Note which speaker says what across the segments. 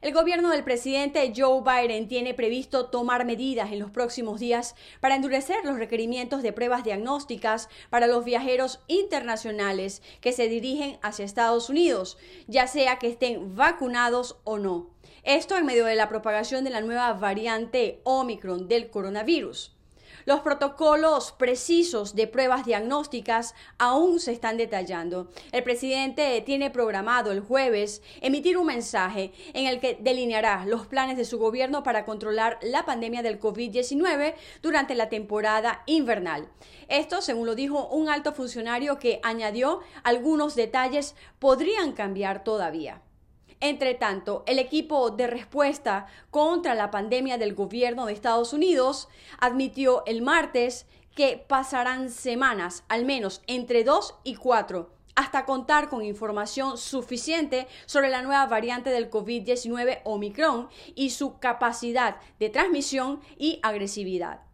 Speaker 1: El gobierno del presidente Joe Biden tiene previsto tomar medidas en los próximos días para endurecer los requerimientos de pruebas diagnósticas para los viajeros internacionales que se dirigen hacia Estados Unidos, ya sea que estén vacunados o no. Esto en medio de la propagación de la nueva variante Omicron del coronavirus. Los protocolos precisos de pruebas diagnósticas aún se están detallando. El presidente tiene programado el jueves emitir un mensaje en el que delineará los planes de su gobierno para controlar la pandemia del COVID-19 durante la temporada invernal. Esto, según lo dijo un alto funcionario que añadió, algunos detalles podrían cambiar todavía. Entre tanto, el equipo de respuesta contra la pandemia del gobierno de Estados Unidos admitió el martes que pasarán semanas, al menos entre dos y cuatro, hasta contar con información suficiente sobre la nueva variante del COVID-19 Omicron y su capacidad de transmisión y agresividad.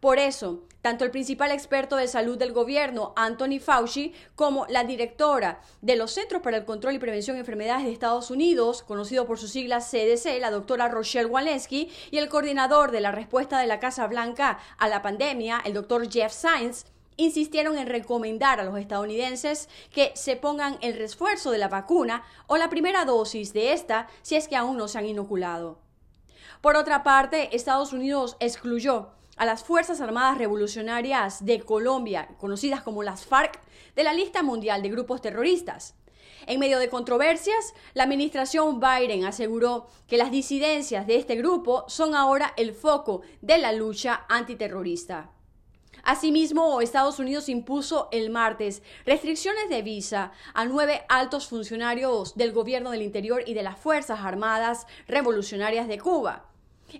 Speaker 1: Por eso, tanto el principal experto de salud del gobierno, Anthony Fauci, como la directora de los Centros para el Control y Prevención de Enfermedades de Estados Unidos, conocido por sus siglas CDC, la doctora Rochelle Walensky, y el coordinador de la respuesta de la Casa Blanca a la pandemia, el doctor Jeff Science, insistieron en recomendar a los estadounidenses que se pongan el refuerzo de la vacuna o la primera dosis de esta si es que aún no se han inoculado. Por otra parte, Estados Unidos excluyó a las Fuerzas Armadas Revolucionarias de Colombia, conocidas como las FARC, de la lista mundial de grupos terroristas. En medio de controversias, la administración Biden aseguró que las disidencias de este grupo son ahora el foco de la lucha antiterrorista. Asimismo, Estados Unidos impuso el martes restricciones de visa a nueve altos funcionarios del gobierno del interior y de las Fuerzas Armadas Revolucionarias de Cuba.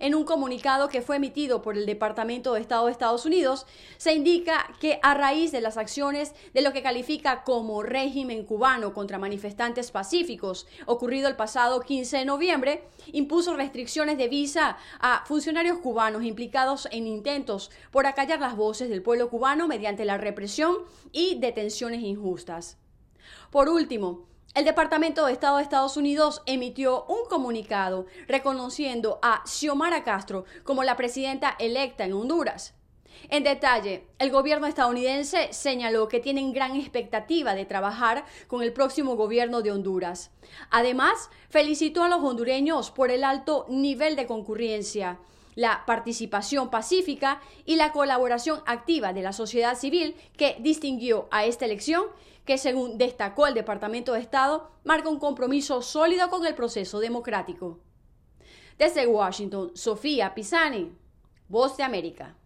Speaker 1: En un comunicado que fue emitido por el Departamento de Estado de Estados Unidos, se indica que a raíz de las acciones de lo que califica como régimen cubano contra manifestantes pacíficos, ocurrido el pasado 15 de noviembre, impuso restricciones de visa a funcionarios cubanos implicados en intentos por acallar las voces del pueblo cubano mediante la represión y detenciones injustas. Por último, el Departamento de Estado de Estados Unidos emitió un comunicado reconociendo a Xiomara Castro como la presidenta electa en Honduras. En detalle, el gobierno estadounidense señaló que tienen gran expectativa de trabajar con el próximo gobierno de Honduras. Además, felicitó a los hondureños por el alto nivel de concurrencia, la participación pacífica y la colaboración activa de la sociedad civil que distinguió a esta elección que según destacó el Departamento de Estado, marca un compromiso sólido con el proceso democrático. Desde Washington, Sofía Pisani, Voz de América.